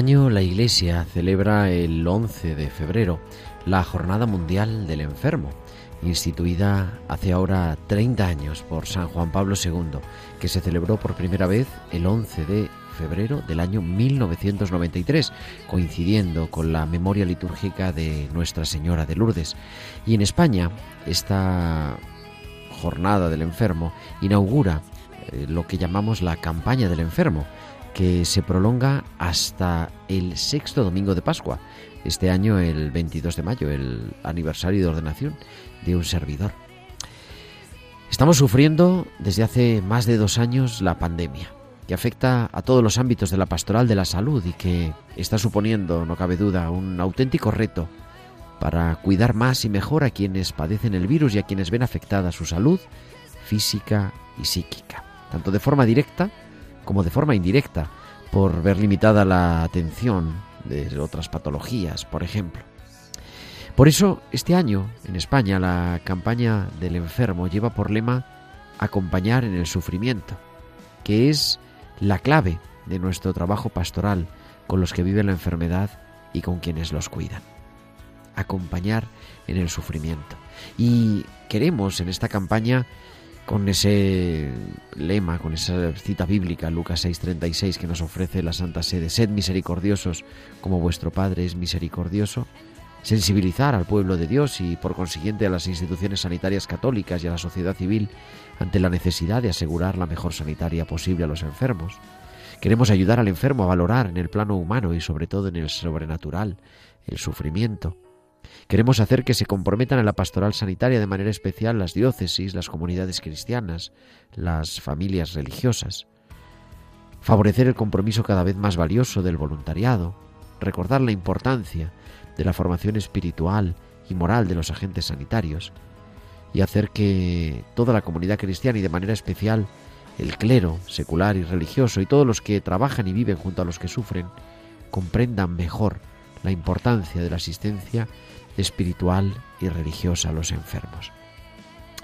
Año, la Iglesia celebra el 11 de febrero la Jornada Mundial del Enfermo, instituida hace ahora 30 años por San Juan Pablo II, que se celebró por primera vez el 11 de febrero del año 1993, coincidiendo con la memoria litúrgica de Nuestra Señora de Lourdes. Y en España, esta Jornada del Enfermo inaugura eh, lo que llamamos la campaña del enfermo, que se prolonga hasta el sexto domingo de Pascua, este año el 22 de mayo, el aniversario de ordenación de un servidor. Estamos sufriendo desde hace más de dos años la pandemia, que afecta a todos los ámbitos de la pastoral de la salud y que está suponiendo, no cabe duda, un auténtico reto para cuidar más y mejor a quienes padecen el virus y a quienes ven afectada su salud física y psíquica, tanto de forma directa como de forma indirecta, por ver limitada la atención de otras patologías, por ejemplo. Por eso, este año, en España, la campaña del enfermo lleva por lema acompañar en el sufrimiento, que es la clave de nuestro trabajo pastoral con los que viven la enfermedad y con quienes los cuidan. Acompañar en el sufrimiento. Y queremos en esta campaña con ese lema, con esa cita bíblica, Lucas 6:36, que nos ofrece la Santa Sede, sed misericordiosos como vuestro Padre es misericordioso, sensibilizar al pueblo de Dios y por consiguiente a las instituciones sanitarias católicas y a la sociedad civil ante la necesidad de asegurar la mejor sanitaria posible a los enfermos. Queremos ayudar al enfermo a valorar en el plano humano y sobre todo en el sobrenatural el sufrimiento. Queremos hacer que se comprometan en la pastoral sanitaria de manera especial las diócesis, las comunidades cristianas, las familias religiosas. Favorecer el compromiso cada vez más valioso del voluntariado, recordar la importancia de la formación espiritual y moral de los agentes sanitarios y hacer que toda la comunidad cristiana y de manera especial el clero secular y religioso y todos los que trabajan y viven junto a los que sufren comprendan mejor la importancia de la asistencia espiritual y religiosa a los enfermos.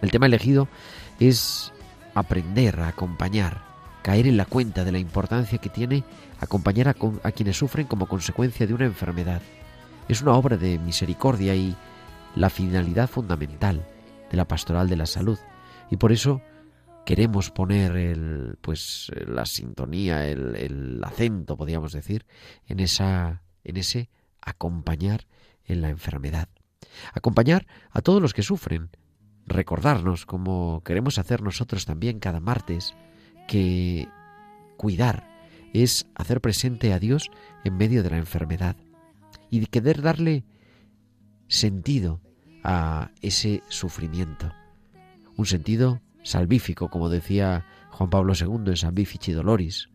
El tema elegido es aprender a acompañar, caer en la cuenta de la importancia que tiene acompañar a, a quienes sufren como consecuencia de una enfermedad. Es una obra de misericordia y la finalidad fundamental de la pastoral de la salud. Y por eso queremos poner el, pues, la sintonía, el, el acento, podríamos decir, en, esa, en ese acompañar en la enfermedad. Acompañar a todos los que sufren. Recordarnos, como queremos hacer nosotros también cada martes, que cuidar es hacer presente a Dios en medio de la enfermedad y querer darle sentido a ese sufrimiento. Un sentido salvífico, como decía Juan Pablo II en Salvifici Doloris.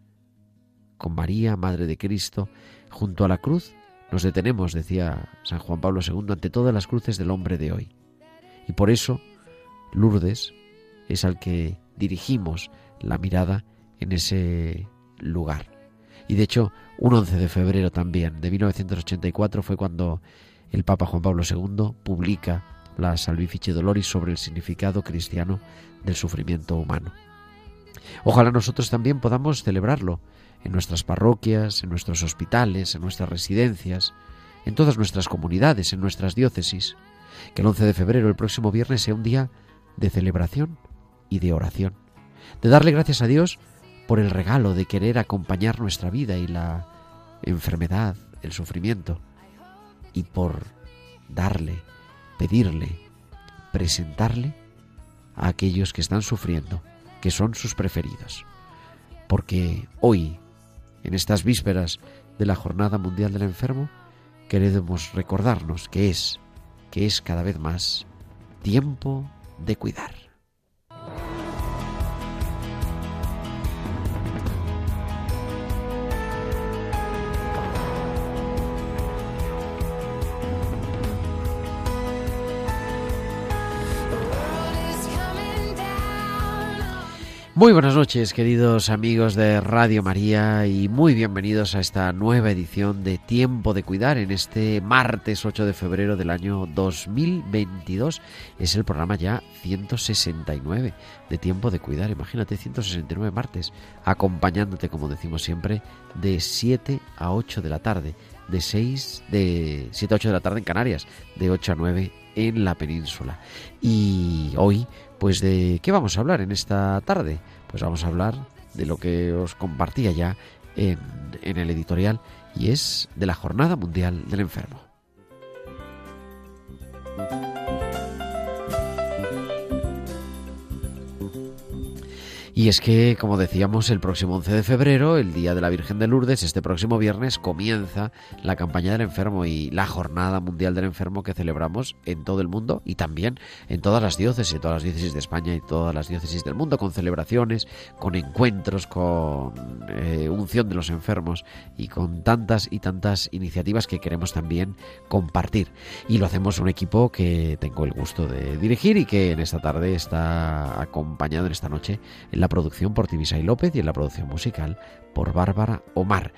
Con María, Madre de Cristo, junto a la cruz, nos detenemos, decía San Juan Pablo II, ante todas las cruces del hombre de hoy. Y por eso, Lourdes es al que dirigimos la mirada en ese lugar. Y de hecho, un 11 de febrero también de 1984 fue cuando el Papa Juan Pablo II publica la Salvifici Doloris sobre el significado cristiano del sufrimiento humano. Ojalá nosotros también podamos celebrarlo en nuestras parroquias, en nuestros hospitales, en nuestras residencias, en todas nuestras comunidades, en nuestras diócesis. Que el 11 de febrero, el próximo viernes, sea un día de celebración y de oración. De darle gracias a Dios por el regalo de querer acompañar nuestra vida y la enfermedad, el sufrimiento, y por darle, pedirle, presentarle a aquellos que están sufriendo, que son sus preferidos. Porque hoy, en estas vísperas de la Jornada Mundial del Enfermo, queremos recordarnos que es, que es cada vez más tiempo de cuidar. Muy buenas noches, queridos amigos de Radio María, y muy bienvenidos a esta nueva edición de Tiempo de Cuidar en este martes 8 de febrero del año 2022. Es el programa ya 169 de Tiempo de Cuidar. Imagínate, 169 martes, acompañándote, como decimos siempre, de 7 a 8 de la tarde, de 6, de 7 a 8 de la tarde en Canarias, de 8 a 9 en la península. Y hoy pues de qué vamos a hablar en esta tarde. Pues vamos a hablar de lo que os compartía ya en, el editorial y es de la Jornada Mundial del Enfermo. Y es que, como decíamos, el próximo 11 de febrero, el Día de la Virgen de Lourdes, este próximo viernes comienza la campaña del enfermo y la Jornada Mundial del Enfermo que celebramos en todo el mundo y también en todas las diócesis, todas las diócesis de España y todas las diócesis del mundo, con celebraciones, con encuentros, con eh, unción de los enfermos y con tantas y tantas iniciativas que queremos también compartir. Y lo hacemos un equipo que tengo el gusto de dirigir y que en esta tarde está acompañado en esta noche en la producción por Tibisay López y en la producción musical por Bárbara Omar.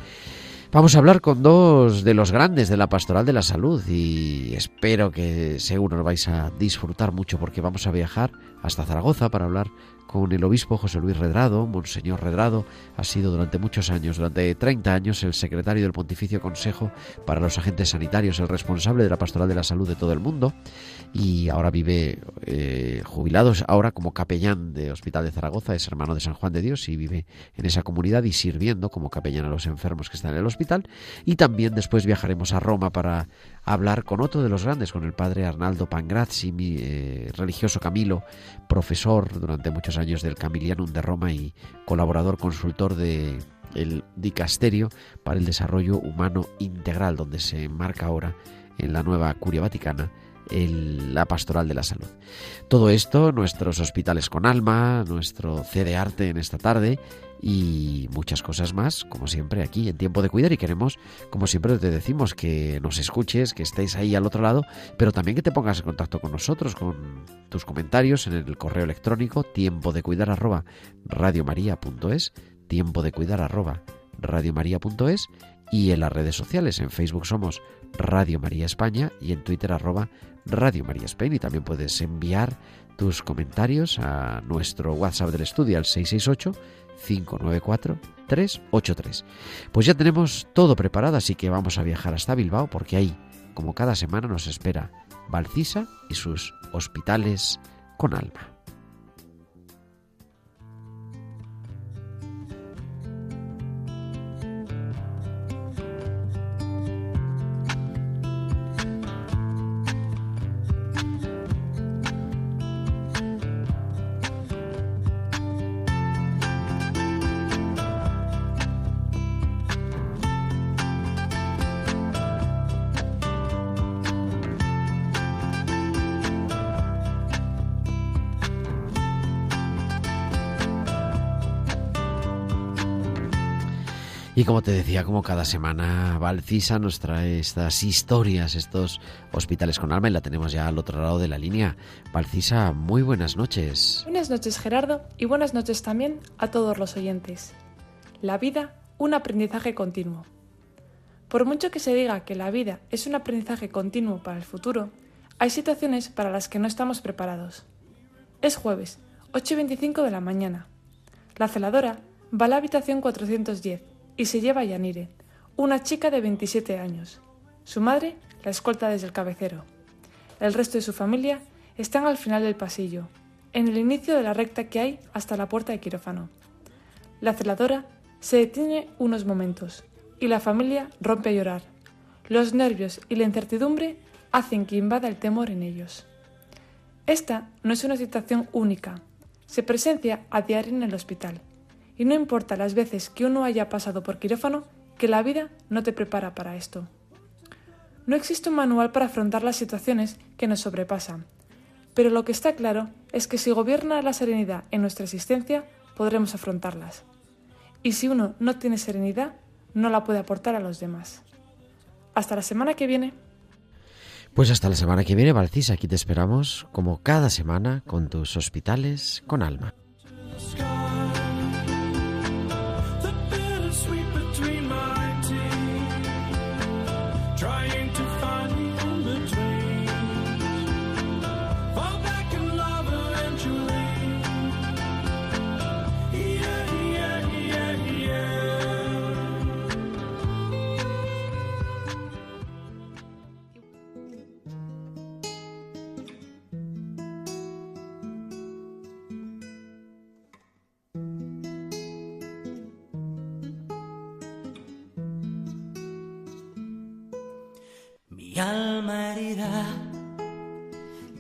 Vamos a hablar con dos de los grandes de la pastoral de la salud y espero que seguro os vais a disfrutar mucho porque vamos a viajar hasta Zaragoza para hablar con el obispo José Luis Redrado. Monseñor Redrado ha sido durante muchos años, durante 30 años, el secretario del Pontificio Consejo para los Agentes Sanitarios, el responsable de la pastoral de la salud de todo el mundo y ahora vive eh, jubilado, ahora como capellán de Hospital de Zaragoza, es hermano de San Juan de Dios y vive en esa comunidad y sirviendo como capellán a los enfermos que están en el hospital. Y también después viajaremos a Roma para hablar con otro de los grandes, con el padre Arnaldo Pangrazzi, mi, eh, religioso Camilo, profesor durante muchos años del Camilianum de Roma y colaborador consultor de el dicasterio para el desarrollo humano integral, donde se enmarca ahora en la nueva curia vaticana el, la pastoral de la salud. Todo esto, nuestros hospitales con alma, nuestro CD Arte en esta tarde y muchas cosas más, como siempre, aquí en Tiempo de Cuidar. Y queremos, como siempre te decimos, que nos escuches, que estéis ahí al otro lado, pero también que te pongas en contacto con nosotros, con tus comentarios en el correo electrónico tiempo de cuidar arroba radiomaria.es, tiempo de cuidar arroba radiomaria.es y en las redes sociales. En Facebook somos Radio María España y en Twitter arroba Radio María España. Y también puedes enviar tus comentarios a nuestro WhatsApp del estudio al 668 594-383. Pues ya tenemos todo preparado, así que vamos a viajar hasta Bilbao porque ahí, como cada semana, nos espera Valcisa y sus hospitales con alma. Y como te decía, como cada semana, Valcisa nos trae estas historias, estos hospitales con alma y la tenemos ya al otro lado de la línea. Valcisa, muy buenas noches. Buenas noches Gerardo y buenas noches también a todos los oyentes. La vida, un aprendizaje continuo. Por mucho que se diga que la vida es un aprendizaje continuo para el futuro, hay situaciones para las que no estamos preparados. Es jueves, 8 y 25 de la mañana. La celadora va a la habitación 410 y se lleva a Yanire, una chica de 27 años. Su madre la escolta desde el cabecero. El resto de su familia están al final del pasillo, en el inicio de la recta que hay hasta la puerta de quirófano. La celadora se detiene unos momentos y la familia rompe a llorar. Los nervios y la incertidumbre hacen que invada el temor en ellos. Esta no es una situación única, se presencia a diario en el hospital, y no importa las veces que uno haya pasado por quirófano, que la vida no te prepara para esto. No existe un manual para afrontar las situaciones que nos sobrepasan, pero lo que está claro es que si gobierna la serenidad en nuestra existencia, podremos afrontarlas. Y si uno no tiene serenidad, no la puede aportar a los demás. Hasta la semana que viene. Pues hasta la semana que viene, Valcis, aquí te esperamos como cada semana con tus hospitales con alma.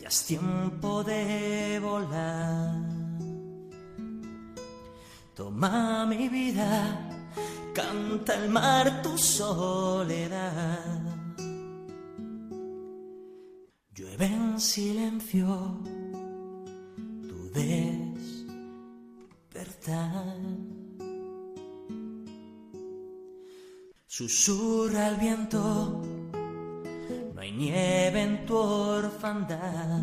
Ya es tiempo de volar. Toma mi vida, canta el mar tu soledad. Llueve en silencio tu despertar. Susurra el viento nieve en tu orfandad.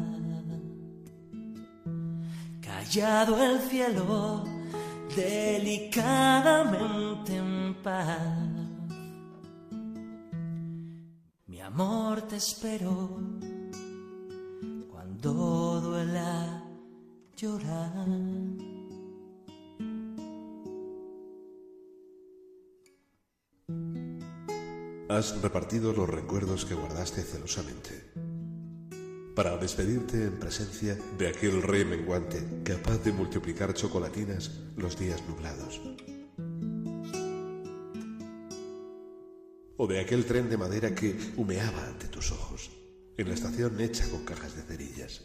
Callado el cielo, delicadamente en paz. Mi amor te espero cuando duela llorar. Has repartido los recuerdos que guardaste celosamente para despedirte en presencia de aquel rey menguante capaz de multiplicar chocolatinas los días nublados. O de aquel tren de madera que humeaba ante tus ojos en la estación hecha con cajas de cerillas.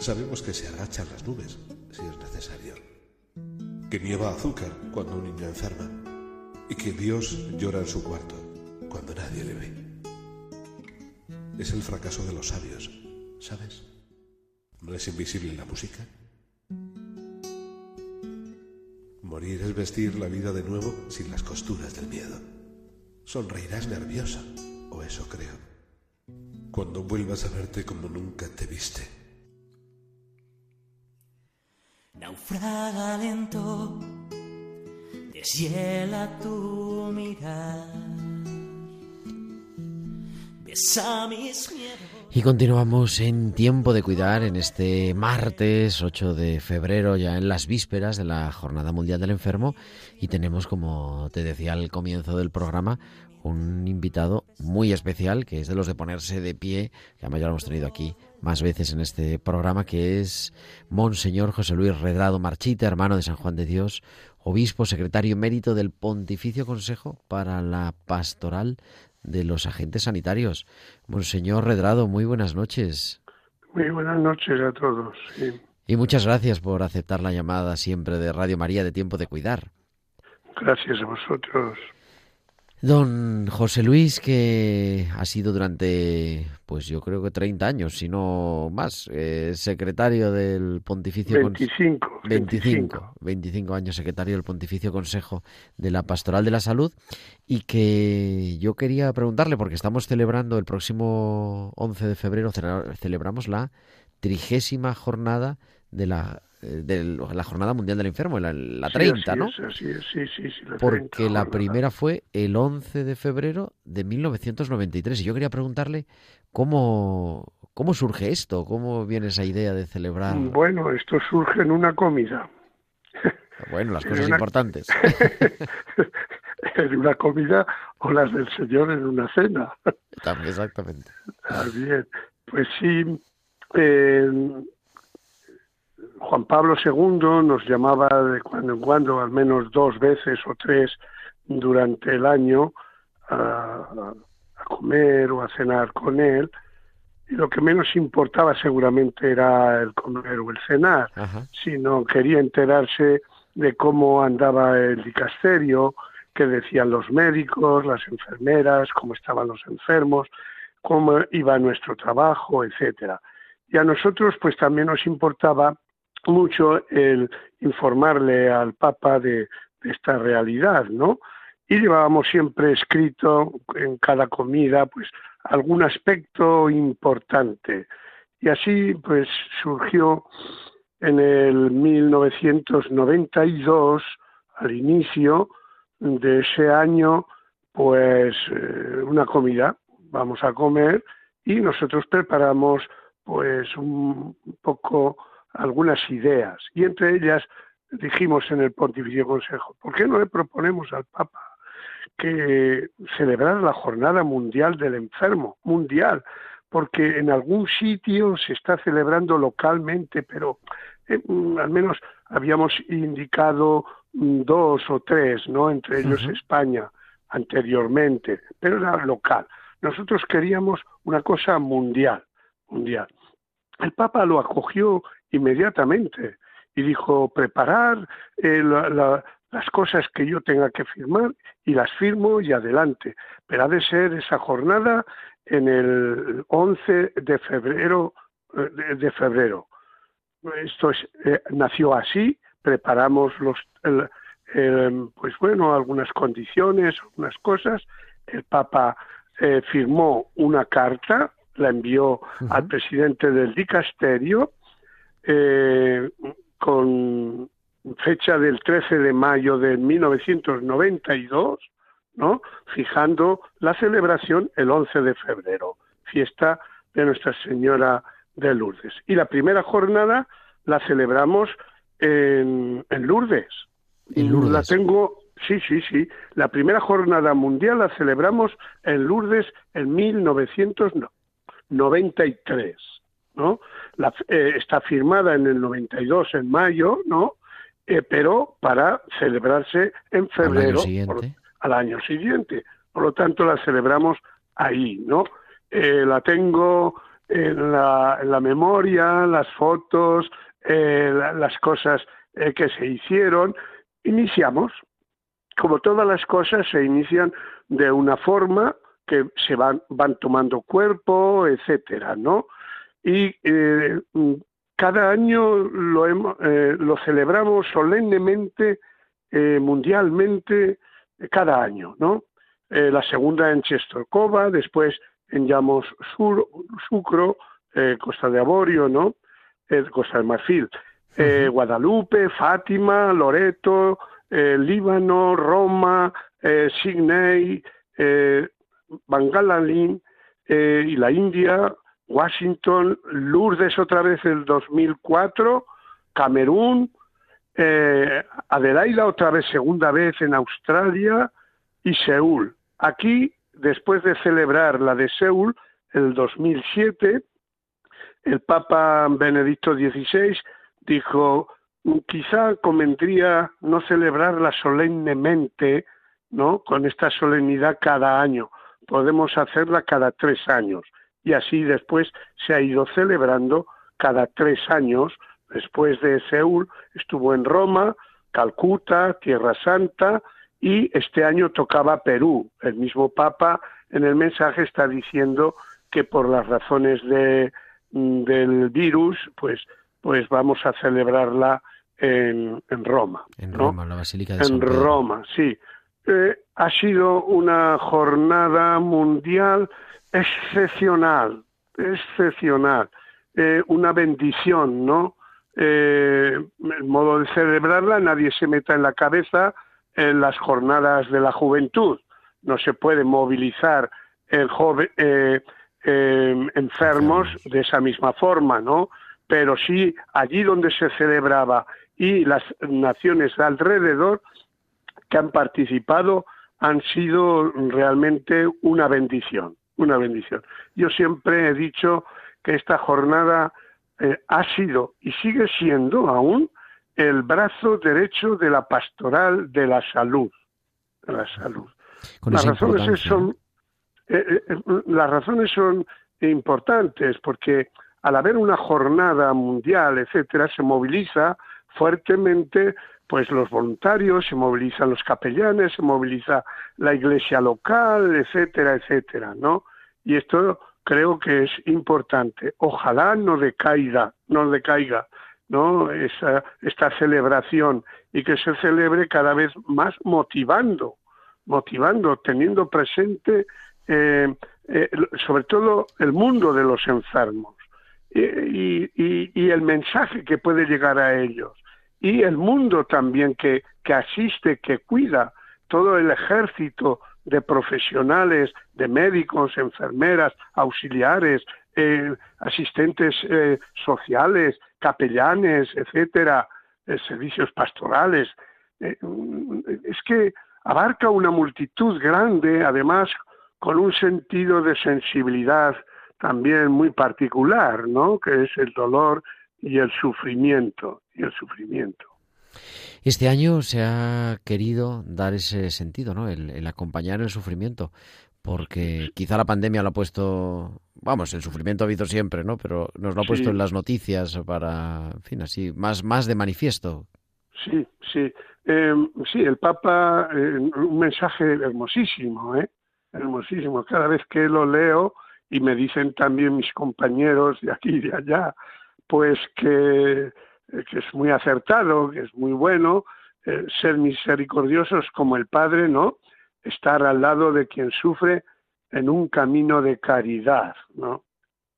Sabemos que se agachan las nubes que nieva azúcar cuando un niño enferma y que Dios llora en su cuarto cuando nadie le ve. Es el fracaso de los sabios, ¿sabes? ¿No es invisible la música? Morir es vestir la vida de nuevo sin las costuras del miedo. Sonreirás nerviosa, o eso creo, cuando vuelvas a verte como nunca te viste. Naufraga lento, deshiela tu mirar. Besa mis miedos. Y continuamos en Tiempo de Cuidar en este martes 8 de febrero, ya en las vísperas de la Jornada Mundial del Enfermo. Y tenemos, como te decía al comienzo del programa, un invitado muy especial, que es de los de ponerse de pie, que además ya lo hemos tenido aquí más veces en este programa, que es Monseñor José Luis Redrado Marchita, hermano de San Juan de Dios, obispo secretario emérito del Pontificio Consejo para la Pastoral de los Agentes Sanitarios. Monseñor Redrado, muy buenas noches. Muy buenas noches a todos. sí. Y muchas gracias por aceptar la llamada siempre de Radio María de Tiempo de Cuidar. Gracias a vosotros. Don José Luis, que ha sido durante, pues yo creo que 30 años, si no más, eh, secretario del Pontificio... Cons- 25. 25, 25 años secretario del Pontificio Consejo de la Pastoral de la Salud y que yo quería preguntarle, porque estamos celebrando el próximo 11 de febrero, cele- celebramos la trigésima jornada de la, de la Jornada Mundial del Enfermo, la, la Sí, 30, así ¿no? es, así es, sí, sí, sí, la Porque 30 la primera fue el 11 de febrero de 1993 y yo quería preguntarle cómo, ¿Cómo surge esto? ¿Cómo viene esa idea de celebrar? Bueno, esto surge en una comida. Bueno, las cosas una- importantes. en una comida o las del Señor en una cena. También, Exactamente. Ah, bien, pues sí, eh, Juan Pablo II nos llamaba de cuando en cuando, al menos dos veces o tres durante el año, a, a comer o a cenar con él. Y lo que menos importaba seguramente era el comer o el cenar, Ajá. sino quería enterarse de cómo andaba el dicasterio, qué decían los médicos, las enfermeras, cómo estaban los enfermos, cómo iba nuestro trabajo, etcétera. Y a nosotros pues también nos importaba mucho el informarle al Papa de, esta realidad, ¿no? Y llevábamos siempre escrito en cada comida pues algún aspecto importante. Y así pues surgió en el 1992, al inicio de ese año, pues eh, una comida. Vamos a comer y nosotros preparamos pues un poco algunas ideas. Y entre ellas dijimos en el Pontificio Consejo, ¿por qué no le proponemos al Papa que celebrar la Jornada Mundial del Enfermo? Mundial porque en algún sitio se está celebrando localmente, pero eh, mm, al menos habíamos indicado mm, dos o tres, ¿no? Entre ellos. España anteriormente, pero era local. Nosotros queríamos una cosa mundial, mundial. El Papa lo acogió inmediatamente y dijo preparar eh, la- la- las cosas que yo tenga que firmar y las firmo y adelante. Pero ha de ser esa jornada en el 11 de febrero eh, de, de febrero. Esto es, eh, nació así, preparamos los el- el, pues bueno, algunas condiciones, algunas cosas. El Papa eh, firmó una carta, la envió al presidente del dicasterio eh, con fecha del 13 de mayo de 1992, ¿no? Fijando la celebración el 11 de febrero, fiesta de Nuestra Señora de Lourdes. Y la primera jornada la celebramos en, en Lourdes. En Lourdes. La tengo, sí, sí, sí. La primera jornada mundial la celebramos en Lourdes en 1993, ¿no? La, eh, está firmada en el 92 en mayo, ¿no? Eh, pero para celebrarse en Al febrero año por- siguiente. al año siguiente. Por lo tanto, la celebramos ahí, ¿no? Eh, la tengo en la, en la memoria, las fotos, eh, la- las cosas que se hicieron. Iniciamos. Como todas las cosas, se inician de una forma que se van, van tomando cuerpo, etcétera, ¿no? Y eh, cada año lo, hemo- eh, lo celebramos solemnemente, eh, mundialmente, cada año, ¿no? Eh, la segunda en Chestorcova, después en Llamos Sur, Sucro, Costa de Aborio, ¿no? Costa del Marfil, Guadalupe, Fátima, Loreto, Líbano, Roma, Sydney, eh, Bangalalín eh, y la India, Washington, Lourdes otra vez el 2004, Camerún, eh, Adelaida otra vez segunda vez en Australia y Seúl. Aquí, después de celebrar la de Seúl, el 2007, el Papa Benedicto XVI dijo, quizá convendría no celebrarla solemnemente, ¿no? Con esta solemnidad cada año. Podemos hacerla cada tres años. Y así después se ha ido celebrando cada tres años. Después de Seúl estuvo en Roma, Calcuta, Tierra Santa y este año tocaba Perú. El mismo Papa en el mensaje está diciendo que por las razones de, mm, del virus, pues, pues vamos a celebrarla en, en Roma. En ¿no? Roma, la Basílica de San En Pedro. Roma, sí. Eh, ha sido una jornada mundial excepcional, excepcional, Eh, una bendición, ¿no? Eh, el modo de celebrarla, nadie se meta en la cabeza en las jornadas de la juventud. No se puede movilizar el joven, eh, eh, enfermos de esa misma forma, ¿no? Pero sí, allí donde se celebraba y las naciones alrededor que han participado han sido realmente una bendición, una bendición. Yo siempre he dicho que esta jornada eh, ha sido y sigue siendo aún el brazo derecho de la pastoral de la salud, de la salud. las razones son eh, eh, las razones son importantes porque al haber una jornada mundial, etcétera, se moviliza fuertemente pues los voluntarios, se movilizan los capellanes, se moviliza la iglesia local, etcétera, etcétera, ¿no? Y esto creo que es importante. Ojalá no decaiga, no decaiga, ¿no? Esa, esta celebración y que se celebre cada vez más motivando, motivando, teniendo presente eh, eh, sobre todo el mundo de los enfermos y, y, el mensaje que puede llegar a ellos y el mundo también que, que asiste, que cuida, todo el ejército de profesionales, de médicos, enfermeras, auxiliares, eh, asistentes eh, sociales, capellanes, etcétera, eh, servicios pastorales. es que abarca una multitud grande, además con un sentido de sensibilidad también muy particular, ¿no? Que es el dolor y el sufrimiento y el sufrimiento. Este año se ha querido dar ese sentido, ¿no? El, acompañar el sufrimiento, porque quizá la pandemia lo ha puesto, vamos, el sufrimiento ha habido siempre, ¿no? Pero nos lo ha puesto en las noticias para, en fin, así, más, más de manifiesto. Sí, sí. Em, sí, el Papa, eh, un mensaje hermosísimo, ¿eh? Hermosísimo. Cada vez que lo leo, y me dicen también mis compañeros de aquí y de allá, pues que eh, que es muy acertado, que es muy bueno, eh, ser misericordiosos como el Padre, ¿no? Estar al lado de quien sufre en un camino de caridad, ¿no?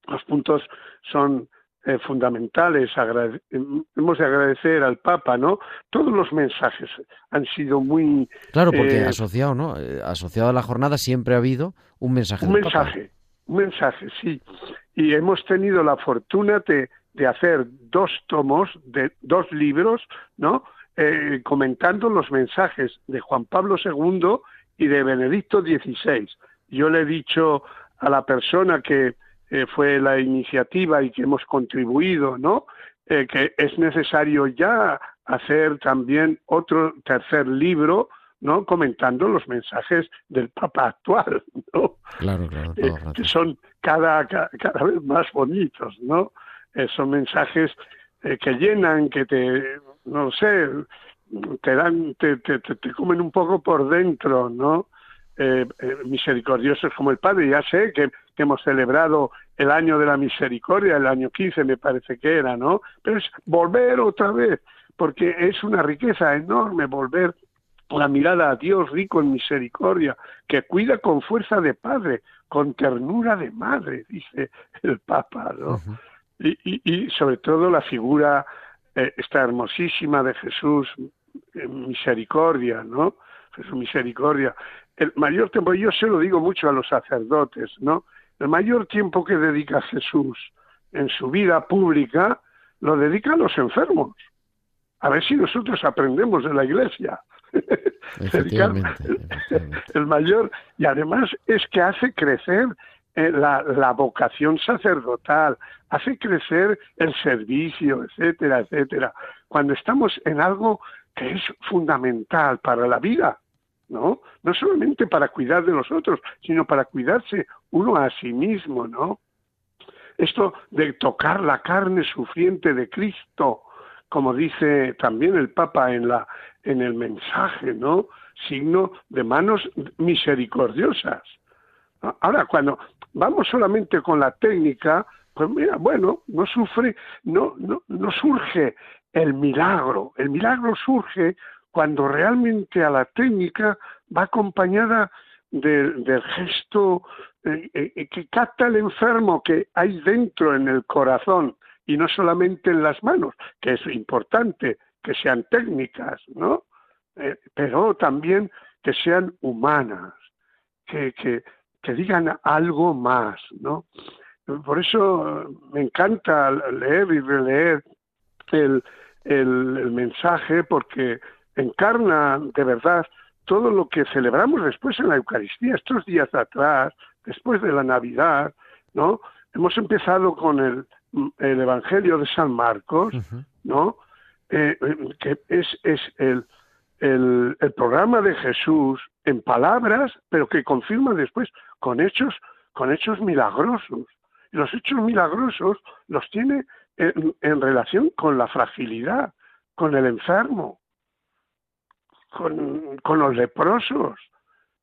Los puntos son eh, fundamentales. hemos de agradecer al Papa, ¿no? Todos los mensajes han sido muy... Claro, porque asociado, ¿no? Asociado a la jornada siempre ha habido un mensaje. Un mensaje, un mensaje, sí. Y hemos tenido la fortuna de de hacer dos tomos de dos libros, ¿no? Eh, comentando los mensajes de Juan Pablo II y de Benedicto XVI. Yo le he dicho a la persona que eh, fue la iniciativa y que hemos contribuido, ¿no? Eh, que es necesario ya hacer también otro tercer libro, ¿no? Comentando los mensajes del Papa actual, ¿no? Claro, claro. que son cada, cada vez más bonitos, ¿no? Eh, son mensajes eh, que llenan, que te, no sé, te dan, te, te, te comen un poco por dentro, ¿no? Eh, misericordiosos como el Padre. Ya sé que, que, hemos celebrado el año de la misericordia, el año 15 me parece que era, ¿no? Pero es volver otra vez, porque es una riqueza enorme volver la mirada a Dios rico en misericordia, que cuida con fuerza de Padre, con ternura de Madre, dice el Papa, ¿no? Y, sobre todo la figura eh, esta hermosísima de Jesús eh, misericordia, ¿no? Jesús misericordia. El mayor tiempo, yo se lo digo mucho a los sacerdotes, ¿no? El mayor tiempo que dedica Jesús en su vida pública lo dedica a los enfermos. A ver si nosotros aprendemos de la Iglesia. el mayor, y además es que hace crecer eh, la, la, vocación sacerdotal, hace crecer el servicio, etcétera, etcétera. Cuando estamos en algo que es fundamental para la vida, ¿no? No solamente para cuidar de los otros, sino para cuidarse uno a sí mismo, ¿no? Esto de tocar la carne sufriente de Cristo, como dice también el Papa en la en el mensaje, ¿no? Signo de manos misericordiosas. Ahora, cuando vamos solamente con la técnica, pues mira, bueno, no sufre, no, no, no surge el milagro. El milagro surge cuando realmente a la técnica va acompañada del gesto eh, eh, que capta el enfermo que hay dentro en el corazón y no solamente en las manos, que es importante que sean técnicas, ¿no? Eh, pero también que sean humanas, que, que, que digan algo más, ¿no? Por eso me encanta leer y releer el, el, mensaje porque encarna de verdad todo lo que celebramos después en la Eucaristía, estos días atrás, después de la Navidad, ¿no? Hemos empezado con el, el Evangelio de San Marcos, ¿no? Eh, que es, es el, el, programa de Jesús en palabras, pero que confirma después con hechos, con hechos milagrosos. Y los hechos milagrosos los tiene en, relación con la fragilidad, con el enfermo, con, los leprosos,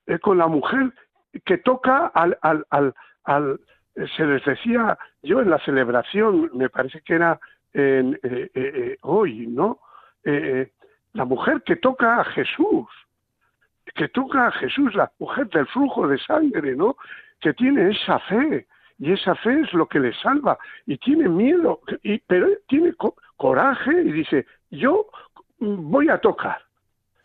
eh, con la mujer que toca al, al, al, al, se les decía yo en la celebración, me parece que era en, eh, eh, hoy, ¿no? La mujer que toca a Jesús, que toca a Jesús, la mujer del flujo de sangre, ¿no? Que tiene esa fe, y esa fe es lo que le salva y tiene miedo, y, pero tiene coraje y dice, yo voy a tocar.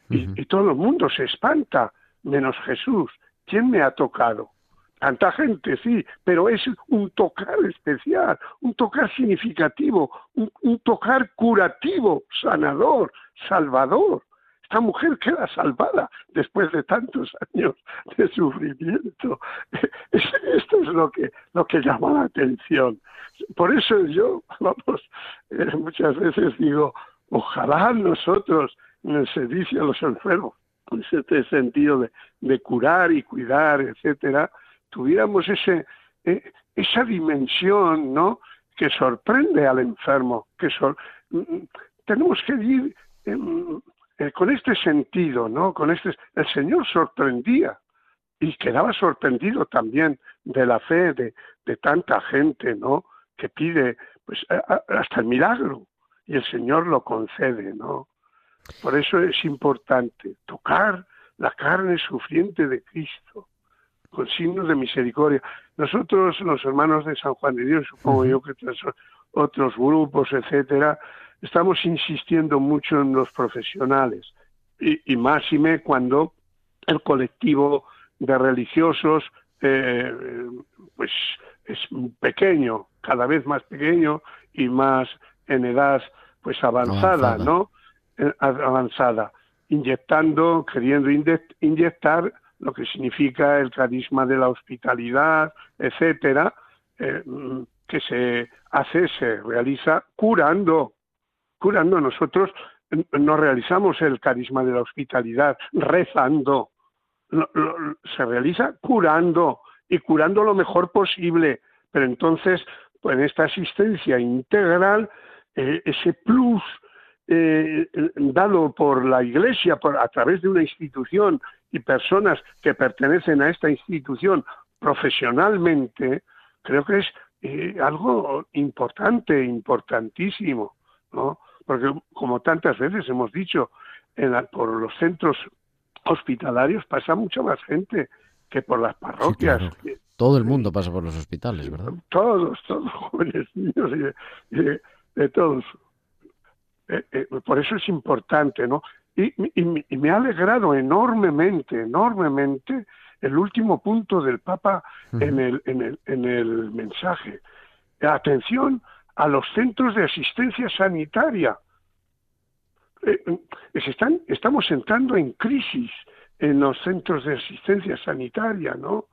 y, todo el mundo se espanta, menos Jesús. ¿Quién me ha tocado? Tanta gente, sí, pero es un tocar especial, un tocar significativo, un tocar curativo, sanador, salvador. Esta mujer queda salvada después de tantos años de sufrimiento. Esto es lo que, lo que llama la atención. Por eso yo, vamos, eh, muchas veces digo, ojalá nosotros en el servicio a los enfermos, en este sentido de, de curar y cuidar, etcétera, tuviéramos ese, eh, esa dimensión, ¿no? Que sorprende al enfermo, que mm, mm, tenemos que ir eh, con este sentido, ¿no? Con este, el Señor sorprendía y quedaba sorprendido también de la fe de, de tanta gente, ¿no? Que pide, pues, hasta el milagro y el Señor lo concede, ¿no? Por eso es importante tocar la carne sufriente de Cristo con signos de misericordia. Nosotros, los hermanos de San Juan de Dios, supongo yo que otros grupos, etcétera, estamos insistiendo mucho en los profesionales y, y máxime cuando el colectivo de religiosos eh, pues es pequeño, cada vez más pequeño y más en edad pues avanzada, ¿no? Eh, avanzada, inyectando, queriendo inyectar lo que significa el carisma de la hospitalidad, etcétera, eh, que se hace, se realiza curando, curando. Nosotros no realizamos el carisma de la hospitalidad rezando, se realiza curando y curando lo mejor posible. Pero entonces, pues, en esta asistencia integral, eh, ese plus eh, dado por la Iglesia por, a través de una institución y personas que pertenecen a esta institución profesionalmente, creo que es eh, algo importante, importantísimo, ¿no? porque como tantas veces hemos dicho, en por los centros hospitalarios pasa mucha más gente que por las parroquias. Todo el mundo pasa por los hospitales, ¿verdad? Todos, todos jóvenes, niños y de, todos. Eh, eh, por eso es importante, ¿no? Y, y, me ha alegrado enormemente, enormemente el último punto del Papa en, el, en, el, en el mensaje. Atención a los centros de asistencia sanitaria. Eh, eh, están, estamos entrando en crisis en los centros de asistencia sanitaria, ¿no?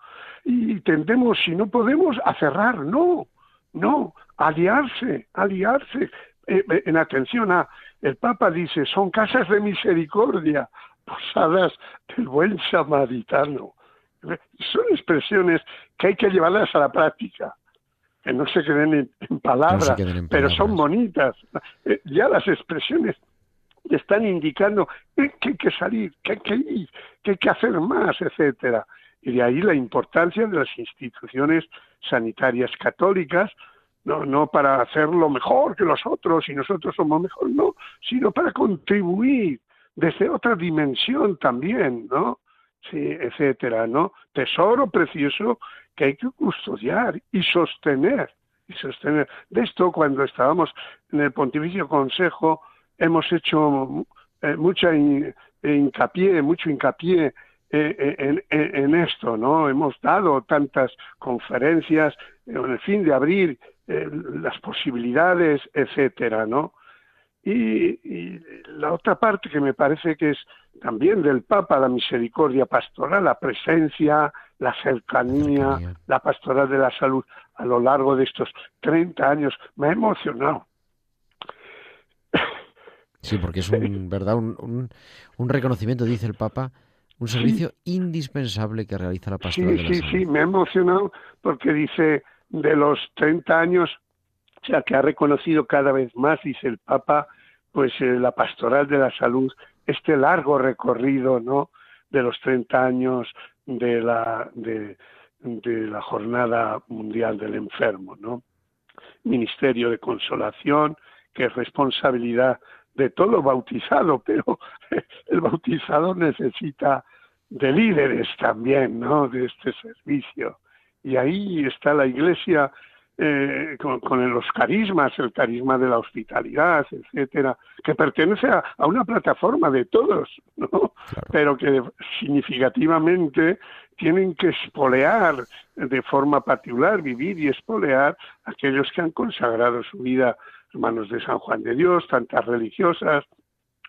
Y tendemos, si no podemos, a cerrar, no, no, aliarse, aliarse. Eh, en atención a, el Papa dice, son casas de misericordia, posadas del buen samaritano. Son expresiones que hay que llevarlas a la práctica que no se queden en, palabras, pero son bonitas. Eh, ya las expresiones están indicando que hay que salir, que hay que ir, que hay que hacer más, etcétera. Y de ahí la importancia de las instituciones sanitarias católicas, no, no para hacerlo mejor que los otros y nosotros somos mejor, no, sino para contribuir desde otra dimensión también, ¿no? Sí, etcétera, ¿no? Tesoro precioso que hay que custodiar y sostener. Y sostener. De esto, cuando estábamos en el Pontificio Consejo, hemos hecho eh, mucha hincapié, mucho hincapié en, en, esto, ¿no? Hemos dado tantas conferencias con el fin de abrir las posibilidades, etcétera, ¿no? Y, la otra parte que me parece que es también del Papa, la misericordia pastoral, la presencia, la cercanía, la pastoral de la salud a lo largo de estos 30 años, me ha emocionado. Sí, porque es un, ¿verdad? Un, un, reconocimiento, dice el Papa, un servicio indispensable que realiza la pastoral sí, de la sí, Sí, me ha emocionado porque dice de los 30 años o sea, que ha reconocido cada vez más, dice el Papa, pues eh, la pastoral de la salud, este largo recorrido, ¿no? De los 30 años de la, de, la Jornada Mundial del Enfermo, ¿no? Ministerio de Consolación, que es responsabilidad de todo bautizado, pero el bautizado necesita de líderes también, ¿no? De este servicio. Y ahí está la Iglesia eh, con, los carismas, el carisma de la hospitalidad, etcétera, que pertenece a, una plataforma de todos, ¿no? Pero que significativamente tienen que espolear de forma particular, vivir y espolear aquellos que han consagrado su vida, hermanos de San Juan de Dios, tantas religiosas,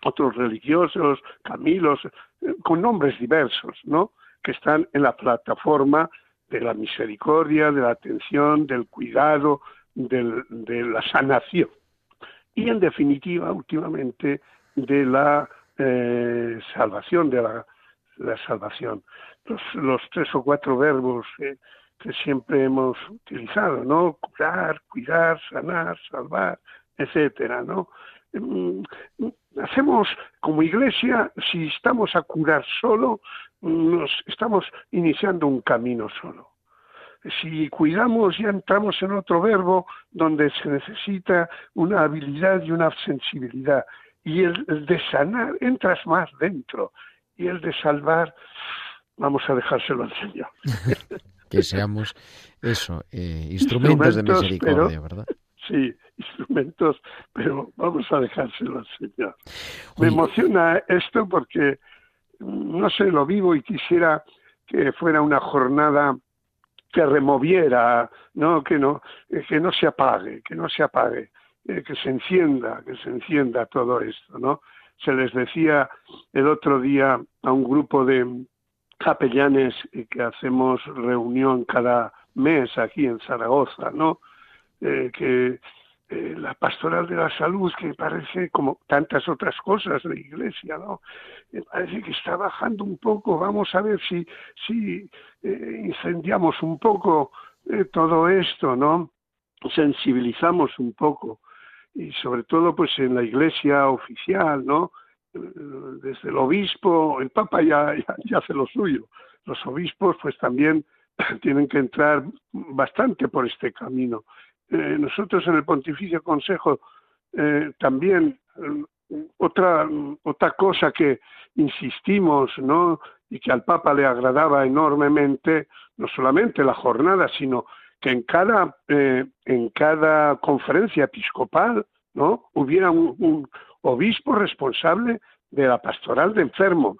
otros religiosos, Camilos, eh, con nombres diversos, ¿no? Que están en la plataforma de la misericordia, de la atención, del cuidado, de la sanación. Y en definitiva, últimamente, de la eh, salvación, de la, salvación. Los, tres o cuatro verbos que siempre hemos utilizado, ¿no? Curar, cuidar, sanar, salvar, etcétera, ¿no? Mm, hacemos como iglesia, si estamos a curar solo, nos estamos iniciando un camino solo. Si cuidamos, ya entramos en otro verbo donde se necesita una habilidad y una sensibilidad. Y el, de sanar, entras más dentro. Y el de salvar, vamos a dejárselo al Señor. que seamos eso, eh, instrumentos, de misericordia, ¿verdad? Sí, instrumentos, pero vamos a dejárselo al Señor. Me emociona esto porque, no sé, lo vivo y quisiera que fuera una jornada que removiera, no que no que no se apague, que no se apague, eh, que se encienda, que se encienda todo esto, ¿no? Se les decía el otro día a un grupo de capellanes que hacemos reunión cada mes aquí en Zaragoza, ¿no? Eh, que eh, la pastoral de la salud, que parece como tantas otras cosas de la iglesia, ¿no? parece que está bajando un poco, vamos a ver si, si eh, incendiamos un poco todo esto, ¿no? Sensibilizamos un poco y sobre todo pues en la iglesia oficial, ¿no? Desde el obispo, el papa ya, ya hace lo suyo, los obispos pues también tienen que entrar bastante por este camino eh, nosotros en el Pontificio Consejo eh, también eh, otra otra cosa que insistimos, ¿no? y que al Papa le agradaba enormemente, no solamente la jornada, sino que en cada en cada conferencia episcopal, ¿no? hubiera un, obispo responsable de la pastoral de enfermos.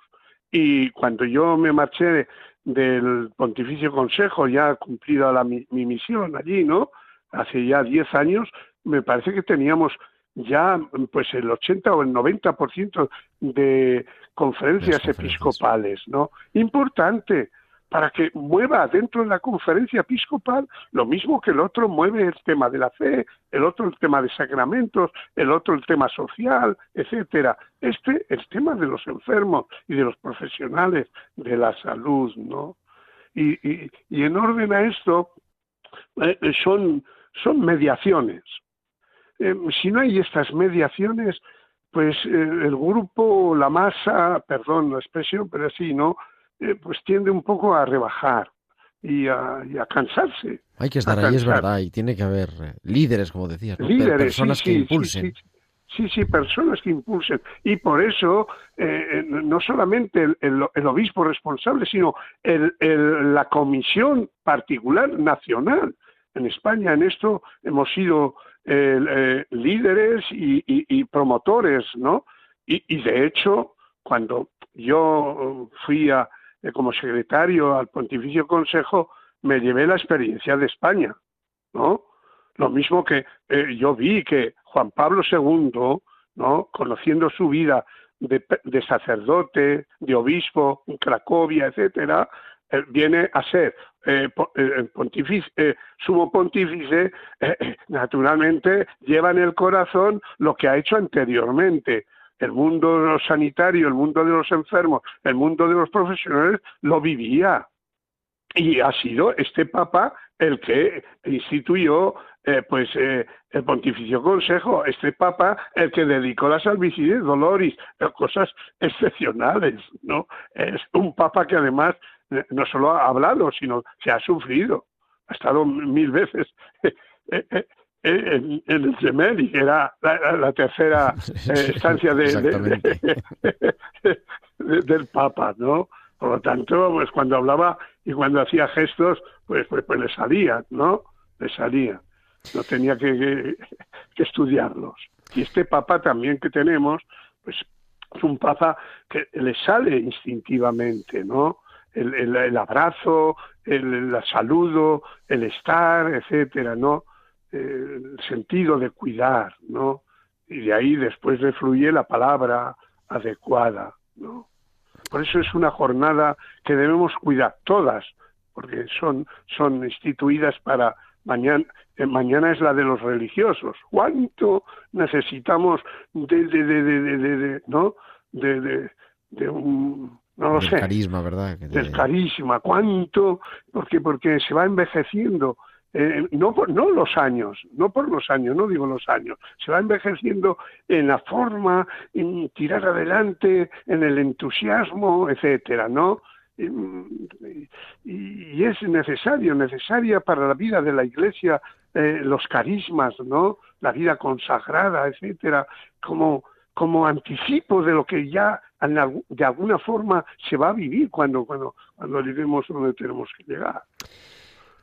Y cuando yo me marché del Pontificio Consejo, ya cumplida la, mi misión allí, ¿no? Hace ya 10 años, me parece que teníamos ya pues el 80 o el 90% de conferencias episcopales, ¿no? Importante para que mueva dentro de la conferencia episcopal lo mismo que el otro mueve el tema de la fe, el otro el tema de sacramentos, el otro el tema social, etcétera. Este el tema de los enfermos y de los profesionales de la salud, ¿no? Y, y, y en orden a esto eh, son son mediaciones. Eh, si no hay estas mediaciones, pues eh, el grupo, la masa, perdón la expresión, pero así, ¿no? Eh, pues tiende un poco a rebajar y a, cansarse. Hay que estar ahí, es verdad, y tiene que haber líderes, como decías, líderes, personas que impulsen. Sí, sí, personas que impulsen. Y por eso, no solamente el, obispo responsable, sino la comisión particular nacional en España en esto hemos sido eh, eh, líderes y, promotores, ¿no? Y, de hecho, cuando yo fui a, eh, como secretario al Pontificio Consejo, me llevé la experiencia de España, ¿no? Lo mismo que eh, yo vi que Juan Pablo II, ¿no? Conociendo su vida de, de sacerdote, de obispo en Cracovia, etcétera, viene a ser eh, eh, eh, sumo pontífice, eh, eh, naturalmente lleva en el corazón lo que ha hecho anteriormente. El mundo sanitario, el mundo de los enfermos, el mundo de los profesionales lo vivía. Y ha sido este Papa el que instituyó eh, pues eh, el Pontificio Consejo, este Papa el que dedicó la Salvicides Doloris, eh, cosas excepcionales, ¿no? Es un Papa que además eh, no solo ha hablado, sino que ha sufrido, ha estado mil veces eh, eh, en, en el Gemelli, que era la, la- la tercera eh, estancia de- de- Exactamente. de- del Papa, ¿no? Por lo tanto, pues cuando hablaba y cuando hacía gestos, pues, pues, pues le salía, ¿no? Le salía. No tenía que, que- que estudiarlos. Y este Papa también que tenemos, pues es un Papa que le sale instintivamente, ¿no? El, el- abrazo, el, el saludo, el estar, etcétera, ¿no? El sentido de cuidar, ¿no? Y de ahí después le fluye la palabra adecuada, ¿no? Por eso es una jornada que debemos cuidar todas, porque son, son instituidas para mañana. eh, mañana es la de los religiosos. ¿Cuánto necesitamos de, de, de, de, de- de- de- ¿no? De, de, de un, no lo Del sé, carisma, ¿verdad? Carisma, cuánto, porque porque se va envejeciendo, eh, no por, no los años, no por los años, no digo los años, se va envejeciendo en la forma, en tirar adelante, en el entusiasmo, etcétera, ¿no? Y es necesario, necesaria para la vida de la Iglesia eh, los carismas, ¿no? La vida consagrada, etcétera, como como anticipo de lo que ya de alguna forma se va a vivir cuando cuando cuando lleguemos donde tenemos que llegar.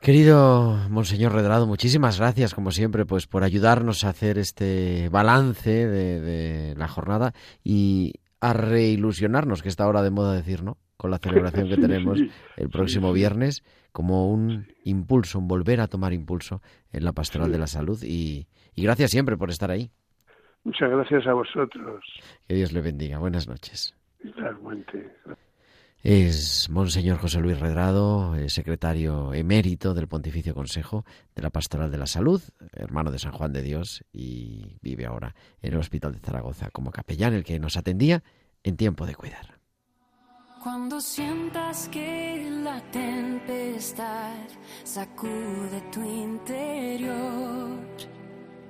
Querido Monseñor Redrado, muchísimas gracias, como siempre, pues por ayudarnos a hacer este balance de, de la jornada y a reilusionarnos, que está ahora de moda decir, ¿no? Con la celebración que Sí, tenemos sí, el próximo sí. viernes, como un impulso, un volver a tomar impulso en la pastoral de la salud. Y, y gracias siempre por estar ahí. Muchas gracias a vosotros. Que Dios le bendiga. Buenas noches. Igualmente. Es Monseñor José Luis Redrado, eh, secretario emérito del Pontificio Consejo de la Pastoral de la Salud, hermano de San Juan de Dios y vive ahora en el Hospital de Zaragoza como capellán, el que nos atendía en tiempo de cuidar. Cuando sientas que la tempestad sacude tu interior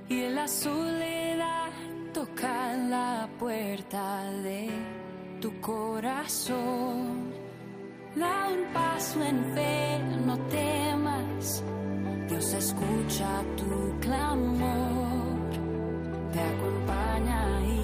y la soledad toca la puerta de tu corazón, da un paso en fe, no temas, Dios escucha tu clamor, te acompaña y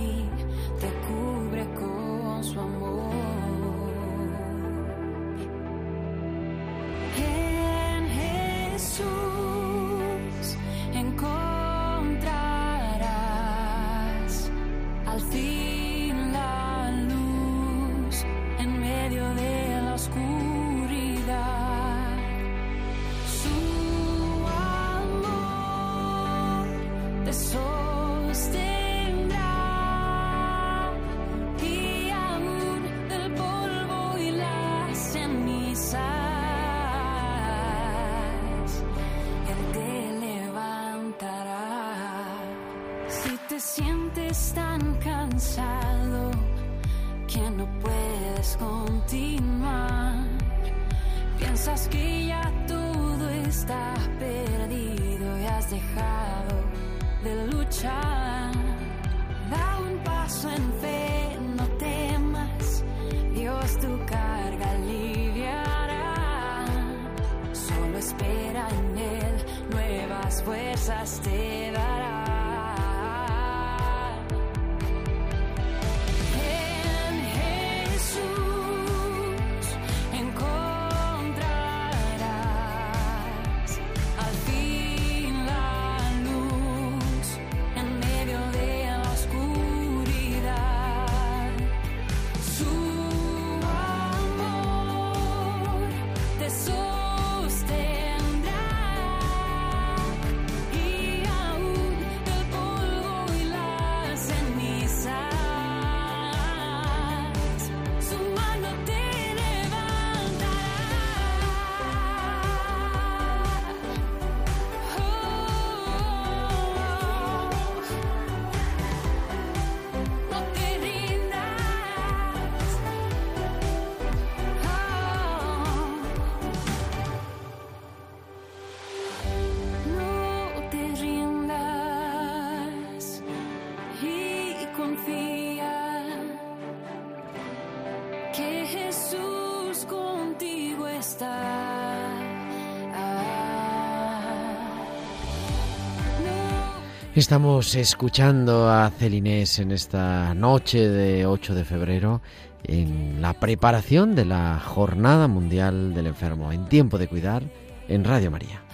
Estamos escuchando a Celinés en esta noche de 8 de febrero en la preparación de la Jornada Mundial del Enfermo en tiempo de cuidar en Radio María.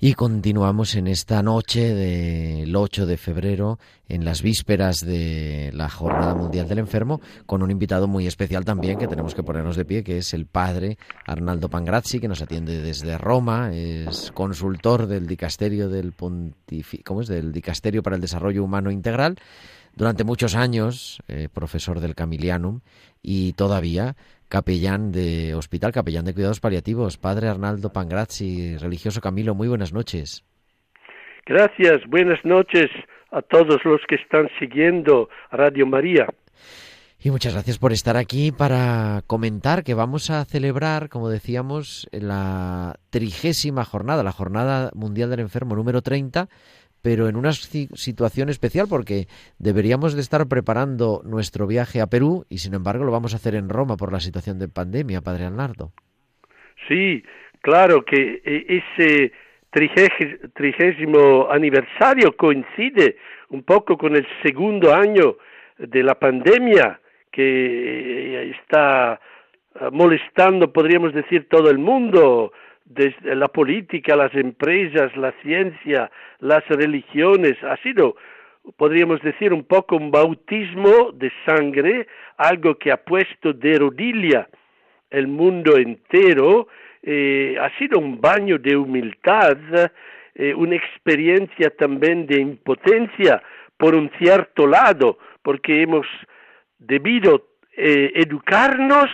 Y continuamos en esta noche del 8 de febrero, en las vísperas de la Jornada Mundial del Enfermo, con un invitado muy especial también que tenemos que ponernos de pie, que es el padre Arnaldo Pangrazzi, que nos atiende desde Roma, es consultor del Dicasterio del Pontifi- ¿cómo es? del Dicasterio para el Desarrollo Humano Integral, durante muchos años eh, profesor del Camilianum y todavía capellán de hospital, capellán de cuidados paliativos. Padre Arnaldo Pangrazzi, religioso Camilo, muy buenas noches. Gracias, buenas noches a todos los que están siguiendo Radio María. Y muchas gracias por estar aquí para comentar que vamos a celebrar, como decíamos, la trigésima jornada, la Jornada Mundial del Enfermo número 30, pero en una si- situación especial porque deberíamos de estar preparando nuestro viaje a Perú y sin embargo lo vamos a hacer en Roma por la situación de pandemia, Padre Arnaldo. Sí, claro que eh, ese trigésimo aniversario coincide un poco con el segundo año de la pandemia que eh, está molestando, podríamos decir, todo el mundo, desde la política, las empresas, la ciencia, las religiones. Ha sido, podríamos decir, un poco un bautismo de sangre, algo que ha puesto de rodilla el mundo entero, eh, ha sido un baño de humildad, eh, una experiencia también de impotencia por un cierto lado, porque hemos debido eh, educarnos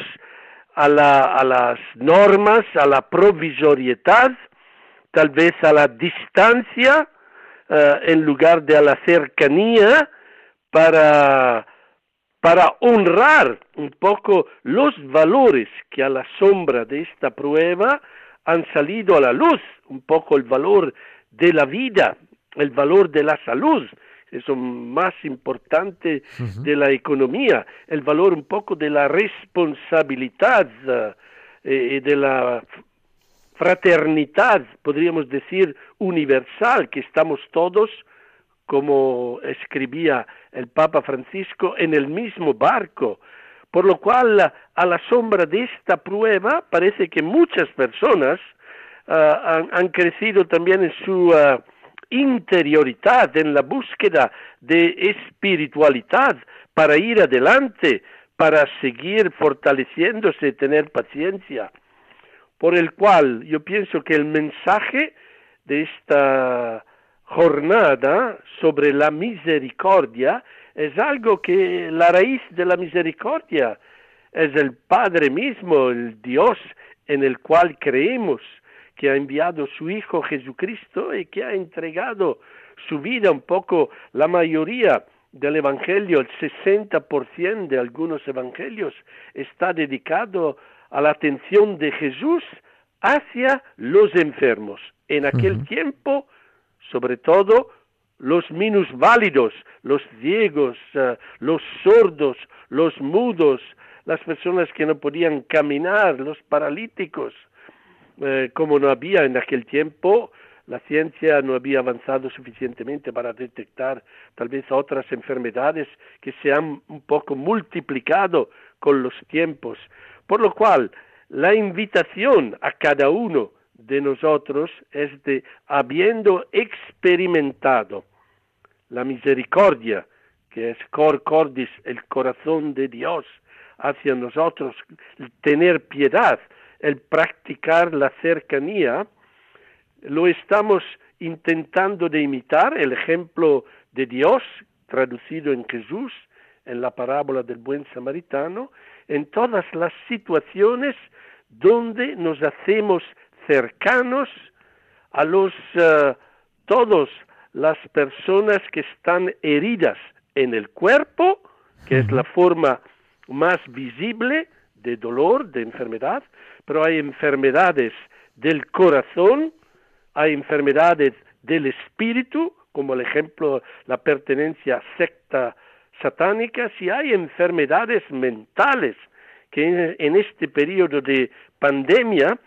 a, la, a las normas, a la provisoriedad, tal vez a la distancia eh, en lugar de a la cercanía para para honrar un poco los valores que a la sombra de esta prueba han salido a la luz, un poco el valor de la vida, el valor de la salud, eso más importante de la economía, el valor un poco de la responsabilidad eh, y de la fraternidad, podríamos decir, universal, que estamos todos como escribía el Papa Francisco, en el mismo barco. Por lo cual, a la sombra de esta prueba, parece que muchas personas uh, han, han, crecido también en su uh, interioridad, en la búsqueda de espiritualidad para ir adelante, para seguir fortaleciéndose, tener paciencia. Por el cual yo pienso que el mensaje de esta jornada sobre la misericordia es algo que la raíz de la misericordia es el Padre mismo, el Dios en el cual creemos, que ha enviado su Hijo Jesucristo y que ha entregado su vida un poco la mayoría del Evangelio, el 60% de algunos evangelios está dedicado a la atención de Jesús hacia los enfermos. En aquel tiempo, sobre todo, los minusválidos, los ciegos, eh, los sordos, los mudos, las personas que no podían caminar, los paralíticos. Eh, como no había en aquel tiempo, la ciencia no había avanzado suficientemente para detectar tal vez otras enfermedades que se han un poco multiplicado con los tiempos. Por lo cual, la invitación a cada uno de nosotros es de, habiendo experimentado la misericordia, que es cor cordis, el corazón de Dios hacia nosotros, tener piedad, el practicar la cercanía, lo estamos intentando de imitar, el ejemplo de Dios traducido en Jesús, en la parábola del buen samaritano, en todas las situaciones donde nos hacemos cercanos a los uh, todos las personas que están heridas en el cuerpo, que es la forma más visible de dolor, de enfermedad, pero hay enfermedades del corazón, hay enfermedades del espíritu, como el ejemplo la pertenencia a secta satánica, si hay enfermedades mentales que en este periodo de pandemia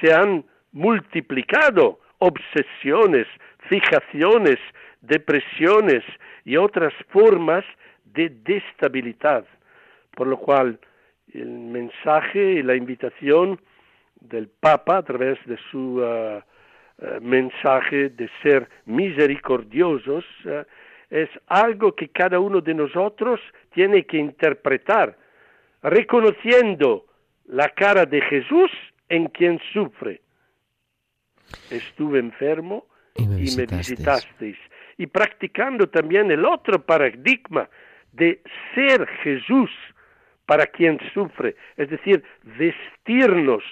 se han multiplicado, obsesiones, fijaciones, depresiones y otras formas de destabilidad. Por lo cual el mensaje y la invitación del Papa a través de su uh, uh, mensaje de ser misericordiosos uh, es algo que cada uno de nosotros tiene que interpretar, reconociendo la cara de Jesús en quien sufre. Estuve enfermo y me, y me visitasteis. Y practicando también el otro paradigma de ser Jesús para quien sufre, es decir, vestirnos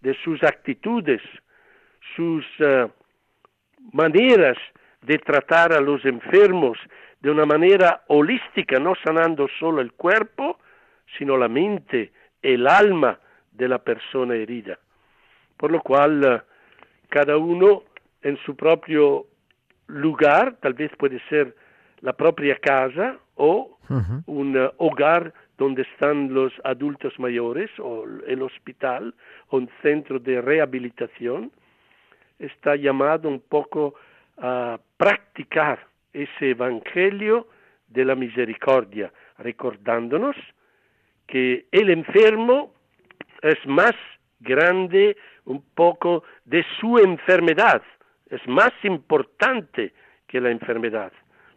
de sus actitudes, sus uh, maneras de tratar a los enfermos de una manera holística, no sanando solo el cuerpo, sino la mente, el alma de la persona herida. Por lo cual, uh, cada uno en su propio lugar, tal vez puede ser la propia casa o uh -huh. un uh, hogar donde están los adultos mayores o el hospital o un centro de rehabilitación, está llamado un poco a practicar ese evangelio de la misericordia, recordándonos que el enfermo es más grande un poco de su enfermedad, es más importante que la enfermedad.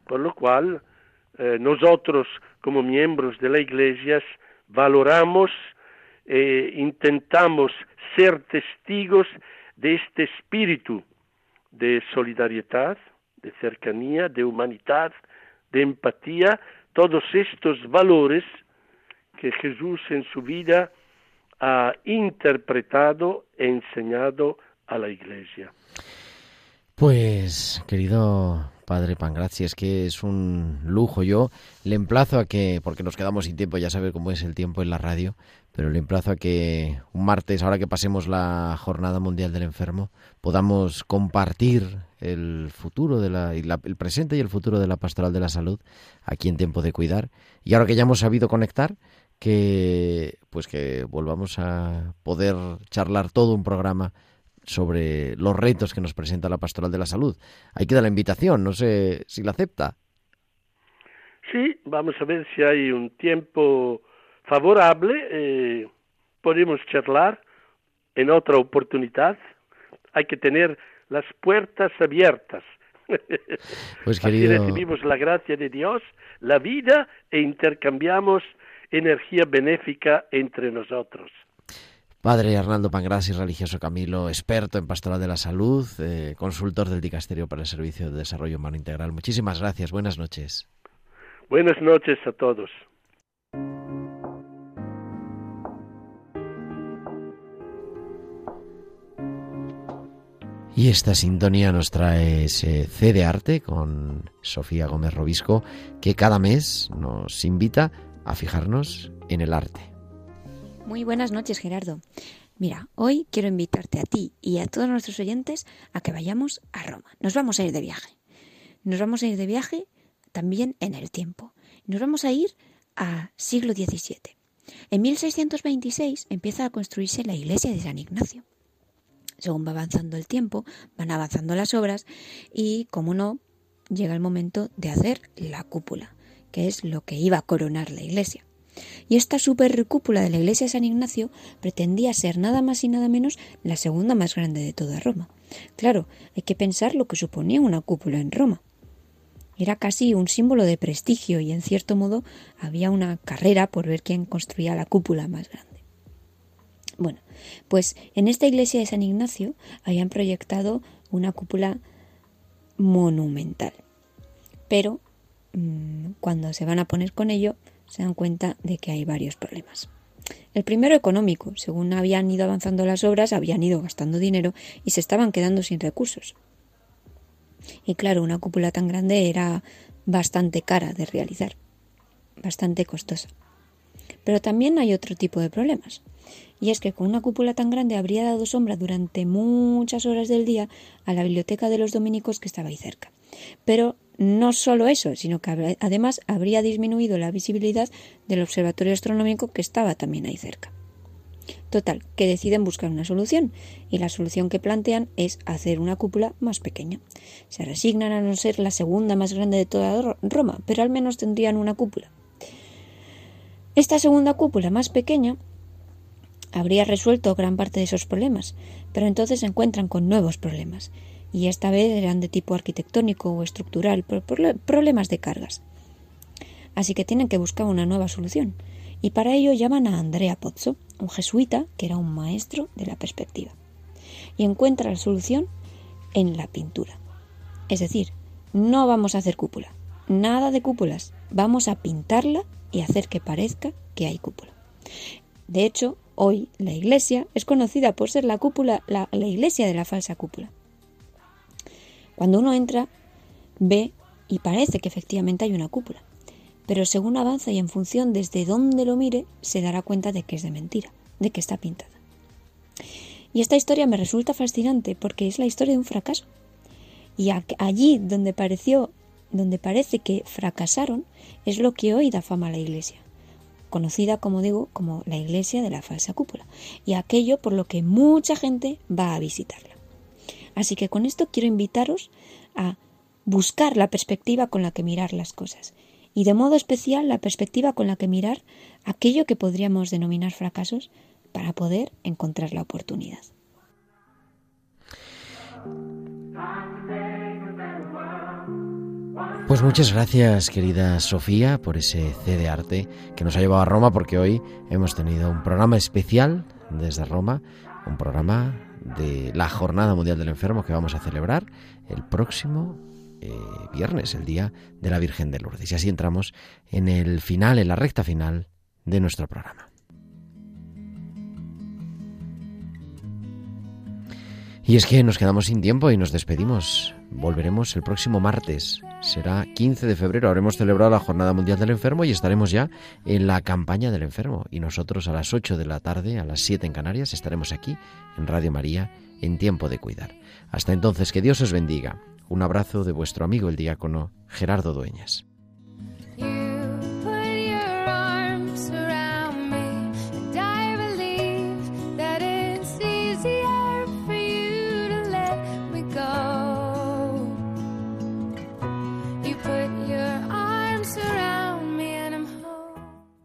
Por lo cual, eh, nosotros como miembros de la Iglesia valoramos e intentamos ser testigos de este espíritu de solidaridad, de cercanía, de humanidad, de empatía, todos estos valores que Jesús en su vida ha interpretado e enseñado a la Iglesia. Pues, querido Padre Pangrazzi, es que es un lujo. Yo le emplazo a que, porque nos quedamos sin tiempo, ya sabe cómo es el tiempo en la radio, pero le emplazo a que un martes, ahora que pasemos la Jornada Mundial del Enfermo, podamos compartir el futuro de la, el presente y el futuro de la pastoral de la salud aquí en Tiempo de Cuidar. Y ahora que ya hemos sabido conectar, que pues que volvamos a poder charlar todo un programa sobre los retos que nos presenta la Pastoral de la Salud. Ahí queda la invitación, no sé si la acepta. Sí, vamos a ver si hay un tiempo favorable. Eh, podemos charlar en otra oportunidad. Hay que tener las puertas abiertas. Pues querido... Así recibimos la gracia de Dios, la vida e intercambiamos energía benéfica entre nosotros. Padre Arnaldo Pangrassi, religioso Camilo, experto en pastoral de la salud, eh, consultor del Dicasterio para el Servicio de Desarrollo Humano Integral. Muchísimas gracias. Buenas noches. Buenas noches a todos. Y esta sintonía nos trae ese C de arte con Sofía Gómez Robisco, que cada mes nos invita a fijarnos en el arte. Muy buenas noches, Gerardo. Mira, hoy quiero invitarte a ti y a todos nuestros oyentes a que vayamos a Roma. Nos vamos a ir de viaje. Nos vamos a ir de viaje también en el tiempo. Nos vamos a ir a siglo XVII. En 1626 empieza a construirse la iglesia de San Ignacio según va avanzando el tiempo, van avanzando las obras y, como no, llega el momento de hacer la cúpula, que es lo que iba a coronar la iglesia. Y esta super cúpula de la iglesia de San Ignacio pretendía ser nada más y nada menos la segunda más grande de toda Roma. Claro, hay que pensar lo que suponía una cúpula en Roma. Era casi un símbolo de prestigio y en cierto modo había una carrera por ver quién construía la cúpula más grande. Bueno, pues en esta iglesia de San Ignacio habían proyectado una cúpula monumental. Pero mm, cuando se van a poner con ello, se dan cuenta de que hay varios problemas. El primero económico. Según habían ido avanzando las obras, habían ido gastando dinero y se estaban quedando sin recursos. Y claro, una cúpula tan grande era bastante cara de realizar, bastante costosa. Pero también hay otro tipo de problemas y es que con una cúpula tan grande habría dado sombra durante muchas horas del día a la biblioteca de los dominicos que estaba ahí cerca. Pero no solo eso, sino que además habría disminuido la visibilidad del observatorio astronómico que estaba también ahí cerca. Total, que deciden buscar una solución, y la solución que plantean es hacer una cúpula más pequeña. Se resignan a no ser la segunda más grande de toda Roma, pero al menos tendrían una cúpula. Esta segunda cúpula más pequeña habría resuelto gran parte de esos problemas, pero entonces se encuentran con nuevos problemas, y esta vez eran de tipo arquitectónico o estructural, problemas de cargas. Así que tienen que buscar una nueva solución, y para ello llaman a Andrea Pozzo, un jesuita que era un maestro de la perspectiva, y encuentra la solución en la pintura. Es decir, no vamos a hacer cúpula, nada de cúpulas, vamos a pintarla y hacer que parezca que hay cúpula. De hecho, Hoy la iglesia es conocida por ser la cúpula, la, iglesia de la falsa cúpula. Cuando uno entra, ve y parece que efectivamente hay una cúpula, pero según avanza y en función desde dónde lo mire, se dará cuenta de que es de mentira, de que está pintada. Y esta historia me resulta fascinante porque es la historia de un fracaso. Y allí donde pareció, donde parece que fracasaron, es lo que hoy da fama a la iglesia conocida, como digo, como la iglesia de la falsa cúpula, y aquello por lo que mucha gente va a visitarla. Así que con esto quiero invitaros a buscar la perspectiva con la que mirar las cosas, y de modo especial la perspectiva con la que mirar aquello que podríamos denominar fracasos para poder encontrar la oportunidad. Pues muchas gracias, querida Sofía, por ese C de arte que nos ha llevado a Roma, porque hoy hemos tenido un programa especial desde Roma, un programa de la Jornada Mundial del Enfermo que vamos a celebrar el próximo eh, viernes, el Día de la Virgen de Lourdes. Y así entramos en el final, en la recta final de nuestro programa. Y es que nos quedamos sin tiempo y nos despedimos. Volveremos el próximo martes. Será 15 de febrero. Habremos celebrado la Jornada Mundial del Enfermo y estaremos ya en la campaña del enfermo. Y nosotros a las 8 de la tarde, a las 7 en Canarias, estaremos aquí en Radio María en tiempo de cuidar. Hasta entonces, que Dios os bendiga. Un abrazo de vuestro amigo el diácono Gerardo Dueñas.